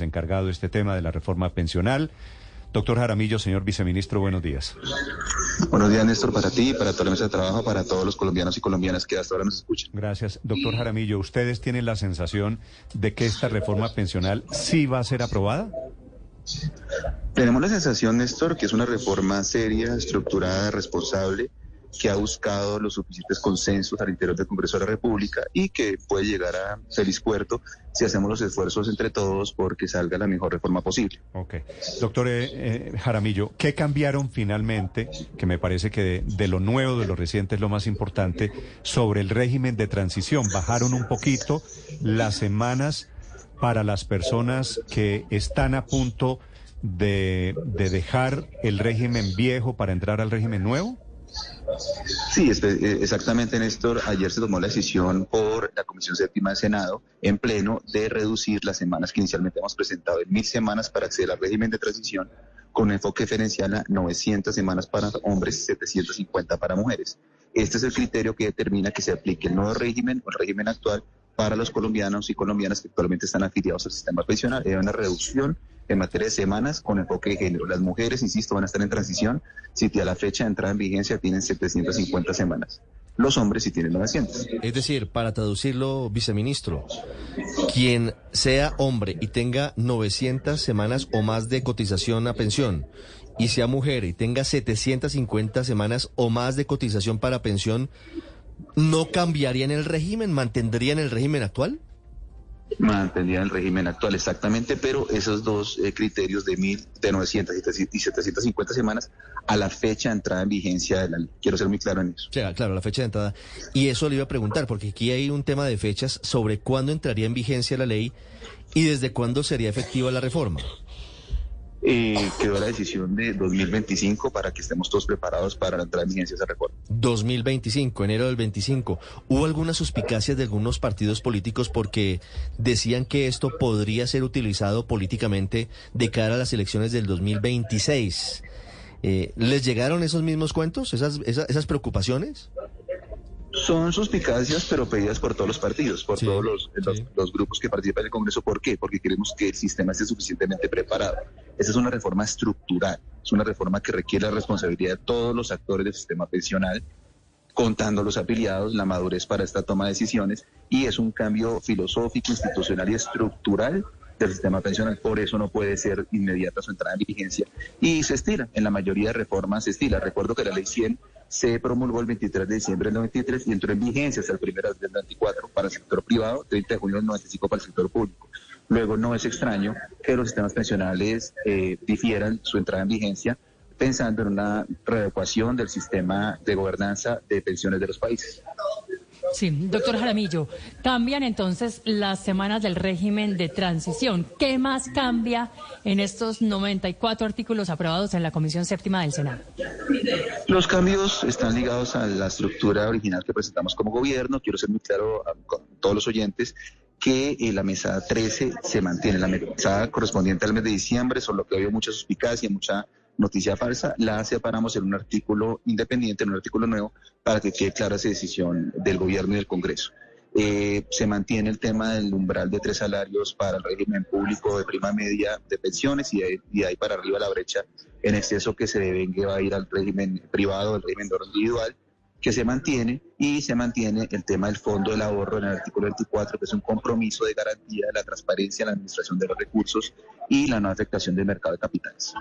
Encargado de este tema de la reforma pensional. Doctor Jaramillo, señor viceministro, buenos días. Buenos días, Néstor, para ti, para toda la mesa de trabajo, para todos los colombianos y colombianas que hasta ahora nos escuchan. Gracias. Doctor Jaramillo, ¿ustedes tienen la sensación de que esta reforma pensional sí va a ser aprobada? Tenemos la sensación, Néstor, que es una reforma seria, estructurada, responsable, que ha buscado los suficientes consensos al interior del Congreso de la República y que puede llegar a feliz puerto si hacemos los esfuerzos entre todos porque salga la mejor reforma posible. Ok. Doctor eh, eh, Jaramillo, ¿qué cambiaron finalmente, que me parece que de, lo nuevo, de lo reciente es lo más importante, sobre el régimen de transición? Bajaron un poquito las semanas para las personas que están a punto de dejar el régimen viejo para entrar al régimen nuevo? Sí, eh, exactamente, Néstor. Ayer se tomó la decisión por la Comisión Séptima del Senado en pleno de reducir las semanas que inicialmente hemos presentado en mil semanas para acceder al régimen de transición con enfoque diferencial a 900 semanas para hombres y 750 para mujeres. Este es el criterio que determina que se aplique el nuevo régimen o el régimen actual para los colombianos y colombianas que actualmente están afiliados al sistema pensional. Hay una reducción en materia de semanas con enfoque de género. Las mujeres, insisto, van a estar en transición si a la fecha de entrada en vigencia tienen 750 semanas. Los hombres si tienen 900. Es decir, para traducirlo, viceministro, quien sea hombre y tenga 900 semanas o más de cotización a pensión y sea mujer y tenga 750 semanas o más de cotización para pensión, ¿no cambiarían el régimen? ¿Mantendrían el régimen actual? Mantendría el régimen actual exactamente, pero esos dos eh, criterios de mil, de 900 y 750 semanas a la fecha de entrada en vigencia de la ley. Quiero ser muy claro en eso. Sí, claro, la fecha de entrada. Y eso le iba a preguntar, porque aquí hay un tema de fechas sobre cuándo entraría en vigencia la ley y desde cuándo sería efectiva la reforma eh, quedó la decisión de 2025 para que estemos todos preparados para la entrada en vigencia de esa reforma. 2025, enero del 25. ¿Hubo algunas suspicacias de algunos partidos políticos porque decían que esto podría ser utilizado políticamente de cara a las elecciones del 2026? Eh, ¿Les llegaron esos mismos cuentos, esas, esas, esas preocupaciones? Son suspicacias, pero pedidas por todos los partidos, por todos los, los, grupos que participan del Congreso. ¿Por qué? Porque queremos que el sistema esté suficientemente preparado. Esa es una reforma estructural, es una reforma que requiere la responsabilidad de todos los actores del sistema pensional, contando los afiliados, la madurez para esta toma de decisiones, y es un cambio filosófico, institucional y estructural del sistema pensional. Por eso no puede ser inmediata su entrada en vigencia. Y se estira, en la mayoría de reformas se estira. Recuerdo que la ley 100 se promulgó el 23 de diciembre del 93 y entró en vigencia hasta el 1 del 94 para el sector privado, 30 de junio del 95 para el sector público. Luego no es extraño que los sistemas pensionales eh, difieran su entrada en vigencia pensando en una readecuación del sistema de gobernanza de pensiones de los países. Sí, doctor Jaramillo, cambian entonces las semanas del régimen de transición. ¿Qué más cambia en estos 94 artículos aprobados en la Comisión Séptima del Senado? Los cambios están ligados a la estructura original que presentamos como gobierno. Quiero ser muy claro con todos los oyentes que eh, la mesada 13 se mantiene. La mesada correspondiente al mes de diciembre, solo que había mucha suspicacia, mucha noticia falsa, la separamos en un artículo independiente, en un artículo nuevo, para que quede clara esa decisión del gobierno y del Congreso. Eh, se mantiene el tema del umbral de tres salarios para el régimen público de prima media de pensiones y de, ahí para arriba la brecha en exceso que se devenga va a ir al régimen privado, al régimen individual, que se mantiene y se mantiene el tema del fondo del ahorro en el artículo 24, que es un compromiso de garantía de la transparencia en la administración de los recursos y la no afectación del mercado de capitales.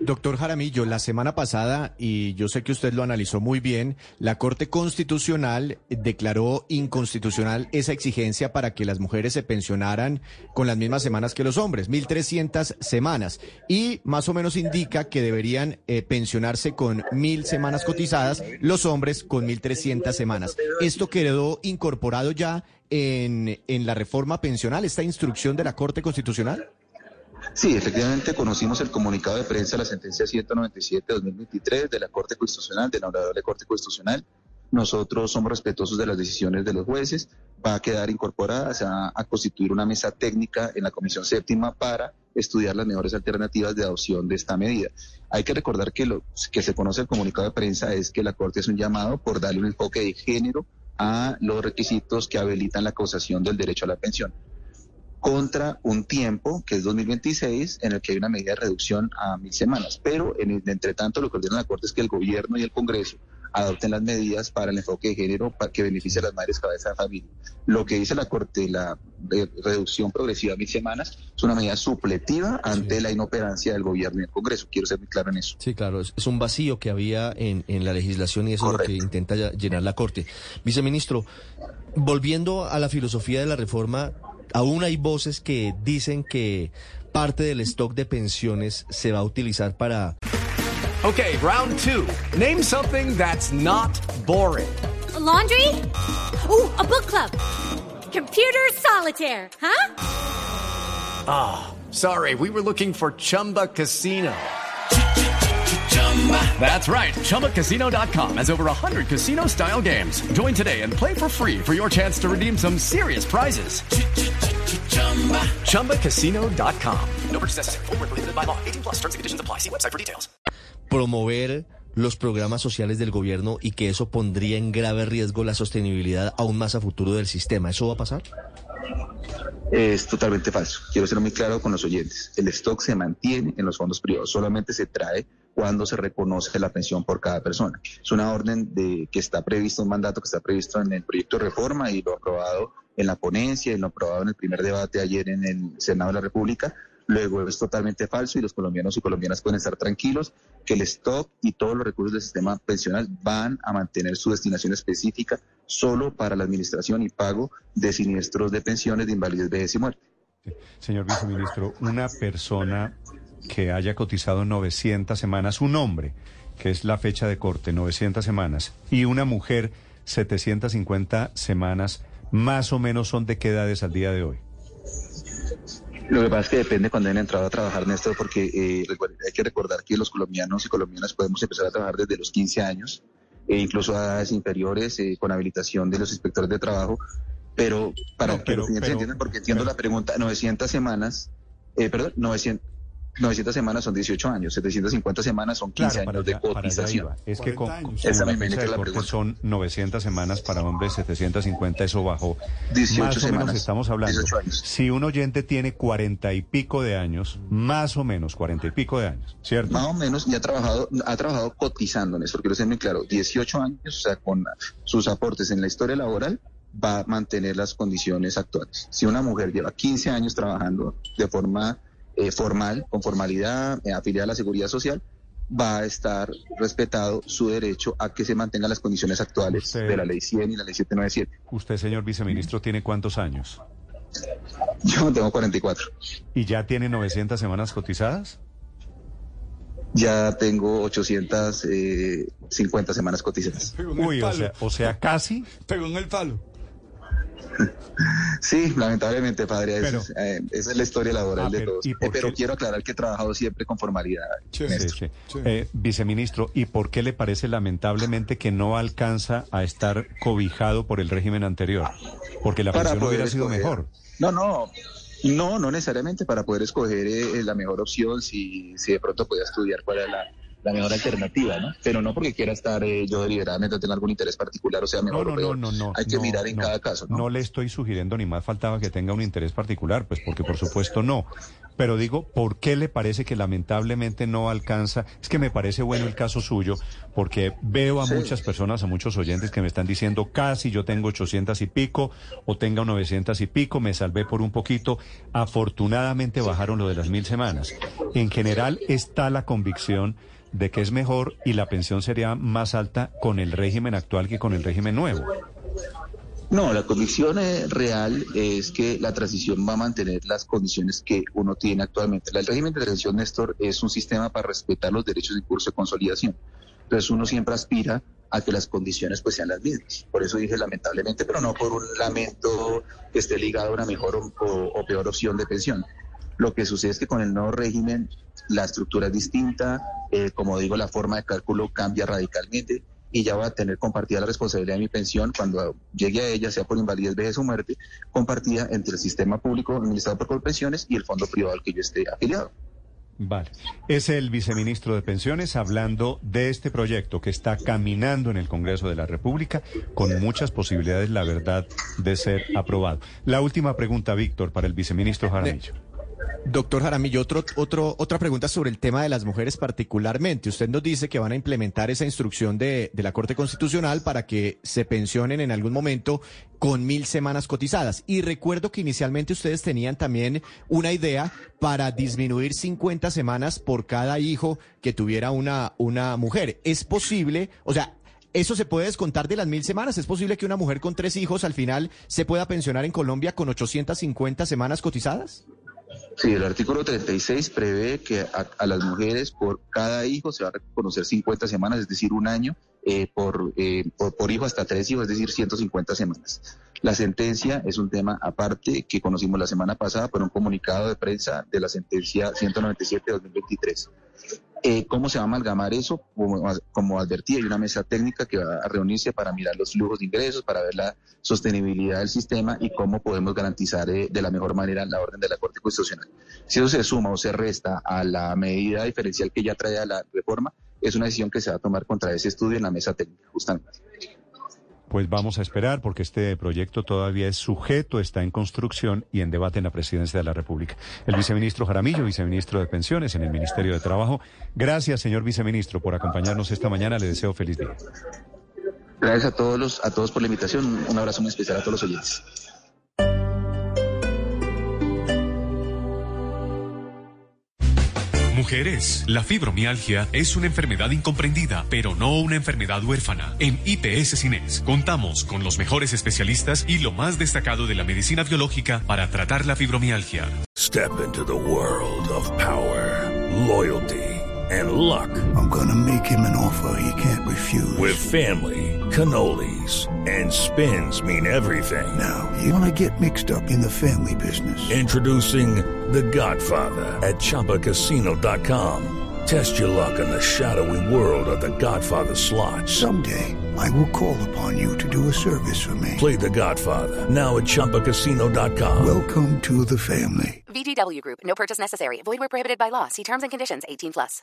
Doctor Jaramillo, la semana pasada, y yo sé que usted lo analizó muy bien, la Corte Constitucional declaró inconstitucional esa exigencia para que las mujeres se pensionaran con las mismas semanas que los hombres, 1.300 semanas, y más o menos indica que deberían eh, pensionarse con mil semanas cotizadas, los hombres con 1.300 semanas. ¿Esto quedó incorporado ya en, en la reforma pensional, esta instrucción de la Corte Constitucional? Sí, efectivamente conocimos el comunicado de prensa de la sentencia 197-2023 de la Corte Constitucional, de la Honorable Corte Constitucional. Nosotros somos respetuosos de las decisiones de los jueces. Va a quedar incorporada, se va a constituir una mesa técnica en la Comisión Séptima para estudiar las mejores alternativas de adopción de esta medida. Hay que recordar que lo que se conoce el comunicado de prensa es que la Corte es un llamado por darle un enfoque de género a los requisitos que habilitan la causación del derecho a la pensión contra un tiempo, que es 2026, en el que hay una medida de reducción a mil semanas. Pero, en el, entre tanto, lo que ordena la Corte es que el gobierno y el Congreso adopten las medidas para el enfoque de género para que beneficie a las madres cabeza de familia. Lo que dice la Corte, la reducción progresiva a mil semanas, es una medida supletiva ante la inoperancia del gobierno y el Congreso. Quiero ser muy claro en eso. Sí, claro, es, un vacío que había en, en, la legislación y eso es lo que intenta llenar la Corte. Viceministro, volviendo a la filosofía de la reforma, aún hay voces que dicen que parte del stock de pensiones se va a utilizar para... Okay, round two. Name something that's not boring. A laundry? Ooh, a book club. Computer solitaire, huh? Ah, oh, sorry, we were looking for Chumba Casino. That's right. ChumbaCasino.com has over 100 casino style games. Join today and play for free for your chance to redeem some serious prizes. ChumbaCasino.com. No purchase necessary. Full prohibited by law. 18 plus terms and conditions apply. See website for details. Promover los programas sociales del gobierno y que eso pondría en grave riesgo la sostenibilidad aún más a futuro del sistema. ¿Eso va a pasar? Es totalmente falso. Quiero ser muy claro con los oyentes. El stock se mantiene en los fondos privados. Solamente se trae cuando se reconoce la pensión por cada persona. Es una orden de que está previsto, un mandato que está previsto en el proyecto de reforma y lo aprobado en la ponencia y lo aprobado en el primer debate ayer en el Senado de la República. Luego es totalmente falso y los colombianos y colombianas pueden estar tranquilos que el stock y todos los recursos del sistema pensional van a mantener su destinación específica solo para la administración y pago de siniestros de pensiones de invalidez, vejez y muerte. Señor viceministro, una persona que haya cotizado 900 semanas, un hombre, que es la fecha de corte, 900 semanas, y una mujer, 750 semanas, más o menos son de qué edades al día de hoy. Lo que pasa es que depende cuando hayan entrado a trabajar, Néstor, porque eh, hay que recordar que los colombianos y colombianas podemos empezar a trabajar desde los 15 años, e incluso a edades inferiores, eh, con habilitación de los inspectores de trabajo. Pero para que los entiendan, porque entiendo la pregunta, 900 semanas, eh, perdón, 900, 900 semanas son 18 años, 750 semanas son 15 años de cotización. Es que con, esa la fecha de corte son 900 semanas para hombres, 750, eso bajó. 18 más o semanas, menos estamos hablando. Si un oyente tiene 40 y pico de años, más o menos 40 y pico de años, ¿cierto? Más o menos, y ha trabajado, ha trabajado cotizando, Néstor, quiero ser muy claro, 18 años, o sea, con sus aportes en la historia laboral, va a mantener las condiciones actuales. Si una mujer lleva 15 años trabajando de forma eh, formal, con formalidad, eh, afiliada a la seguridad social, va a estar respetado su derecho a que se mantengan las condiciones actuales de la ley 100 y la ley 797. ¿Usted, señor viceministro, tiene cuántos años? Yo tengo 44. ¿Y ya tiene 900 semanas cotizadas? Ya tengo 850 semanas cotizadas. Uy, o sea, o sea, casi. Pegó en el palo. Sí, lamentablemente, padre, eh, esa es la historia laboral ah, de todos. Eh, pero quiero aclarar que he trabajado siempre con formalidad. Eh, viceministro, ¿y por qué le parece lamentablemente que no alcanza a estar cobijado por el régimen anterior? Porque la pensión hubiera sido mejor. No, no, no, no necesariamente para poder escoger la mejor opción si, si de pronto podía estudiar cuál era la la mejor alternativa, ¿no? Pero no porque quiera estar eh, yo deliberadamente tenga algún interés particular, o sea, mejor no, no, no, no, Hay que mirar en cada caso, ¿no? No le estoy sugiriendo ni más faltaba que tenga un interés particular, pues porque por supuesto no. pero digo, ¿por qué le parece que lamentablemente no alcanza? Es que me parece bueno el caso suyo, porque veo a muchas personas, a muchos oyentes que me están diciendo, casi yo tengo 800 y pico, o tenga 900 y pico, me salvé por un poquito. Afortunadamente bajaron lo de las mil semanas. En general está la convicción de que es mejor y la pensión sería más alta con el régimen actual que con el régimen nuevo. No, la convicción eh, real es que la transición va a mantener las condiciones que uno tiene actualmente. El régimen de transición, Néstor, es un sistema para respetar los derechos en curso de consolidación. Entonces uno siempre aspira a que las condiciones pues sean las mismas. Por eso dije lamentablemente, pero no por un lamento que esté ligado a una mejor o, peor opción de pensión. Lo que sucede es que con el nuevo régimen la estructura es distinta, eh, como digo, la forma de cálculo cambia radicalmente y ya va a tener compartida la responsabilidad de mi pensión cuando llegue a ella, sea por invalidez, vejez o muerte, compartida entre el sistema público administrado por Colpensiones y el fondo privado al que yo esté afiliado. Vale. Es el viceministro de Pensiones hablando de este proyecto que está caminando en el Congreso de la República con muchas posibilidades, la verdad, de ser aprobado. La última pregunta, Víctor, para el viceministro Jaramillo. Doctor Jaramillo, otro, otro, otra pregunta sobre el tema de las mujeres particularmente. Usted nos dice que van a implementar esa instrucción de, de, la Corte Constitucional para que se pensionen en algún momento con mil semanas cotizadas. Y recuerdo que inicialmente ustedes tenían también una idea para disminuir 50 semanas por cada hijo que tuviera una, una mujer. ¿Es posible? O sea, ¿Eso se puede descontar de las mil semanas? ¿Es posible que una mujer con tres hijos al final se pueda pensionar en Colombia con 850 semanas cotizadas? Sí, el artículo 36 prevé que a, las mujeres por cada hijo se va a reconocer 50 semanas, es decir, un año, eh, por, eh, por, por, hijo hasta tres hijos, es decir, 150 semanas. La sentencia es un tema aparte que conocimos la semana pasada por un comunicado de prensa de la sentencia 197 de 2023. Eh, ¿Cómo se va a amalgamar eso? Como, advertí, hay una mesa técnica que va a reunirse para mirar los flujos de ingresos, para ver la sostenibilidad del sistema y cómo podemos garantizar eh, de la mejor manera la orden de la Corte Constitucional. Si eso se suma o se resta a la medida diferencial que ya trae a la reforma, es una decisión que se va a tomar contra ese estudio en la mesa técnica, justamente. Pues vamos a esperar porque este proyecto todavía es sujeto, está en construcción y en debate en la presidencia de la República. El viceministro Jaramillo, viceministro de Pensiones en el Ministerio de Trabajo. Gracias, señor viceministro, por acompañarnos esta mañana. Le deseo feliz día. Gracias a todos los, a todos por la invitación. Un abrazo muy especial a todos los oyentes. Mujeres, la fibromialgia es una enfermedad incomprendida, pero no una enfermedad huérfana. En IPS Cines contamos con los mejores especialistas y lo más destacado de la medicina biológica para tratar la fibromialgia. Step into the world of power, loyalty and luck. I'm gonna make him an offer he can't refuse. With family, cannolis and spins mean everything. Now, you wanna get mixed up in the family business. Introducing The Godfather at ChumbaCasino.com. Test your luck in the shadowy world of The Godfather slot. Someday, I will call upon you to do a service for me. Play The Godfather now at ChumbaCasino.com. Welcome to the family. VGW Group. No purchase necessary. Void where prohibited by law. See terms and conditions. 18 plus.